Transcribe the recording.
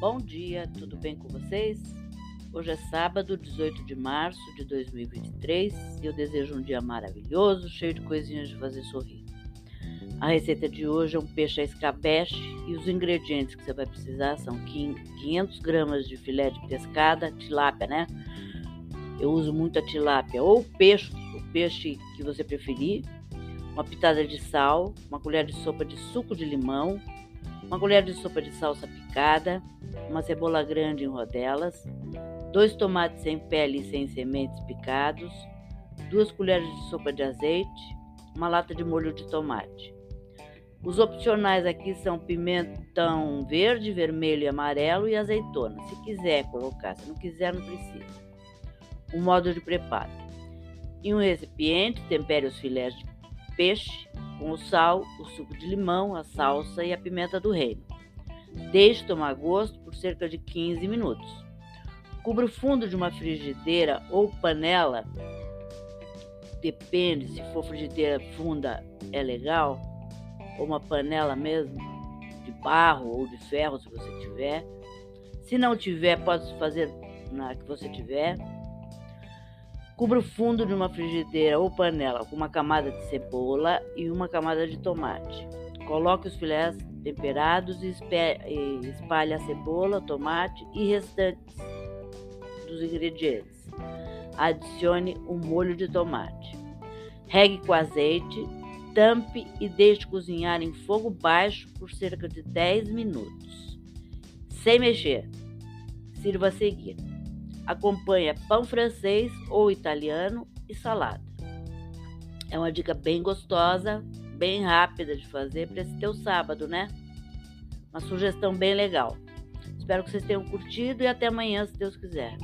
Bom dia, tudo bem com vocês? Hoje é sábado, 18 de março de 2023 e eu desejo um dia maravilhoso, cheio de coisinhas de fazer sorrir. A receita de hoje é um peixe à escabeche e os ingredientes que você vai precisar são 500 gramas de filé de pescada, tilápia, né? Eu uso muito a tilápia ou peixe, o peixe que você preferir, uma pitada de sal, uma colher de sopa de suco de limão, uma colher de sopa de salsa picada, uma cebola grande em rodelas, dois tomates sem pele e sem sementes picados, duas colheres de sopa de azeite, uma lata de molho de tomate. Os opcionais aqui são pimentão verde, vermelho e amarelo e azeitona. Se quiser colocar, se não quiser, não precisa. O modo de preparo: em um recipiente, tempere os filés de peixe com o sal, o suco de limão, a salsa e a pimenta do reino. Deixe tomar gosto por cerca de 15 minutos. Cubra o fundo de uma frigideira ou panela, depende, se for frigideira funda é legal, ou uma panela mesmo, de barro ou de ferro, se você tiver. Se não tiver, pode fazer na que você tiver. Cubra o fundo de uma frigideira ou panela com uma camada de cebola e uma camada de tomate. Coloque os filés temperados e espalhe a cebola, tomate e restantes dos ingredientes. Adicione o um molho de tomate. Regue com azeite, tampe e deixe cozinhar em fogo baixo por cerca de 10 minutos. Sem mexer. Sirva a seguir. Acompanha pão francês ou italiano e salada. É uma dica bem gostosa, bem rápida de fazer para esse teu sábado, né? Uma sugestão bem legal. Espero que vocês tenham curtido e até amanhã, se Deus quiser.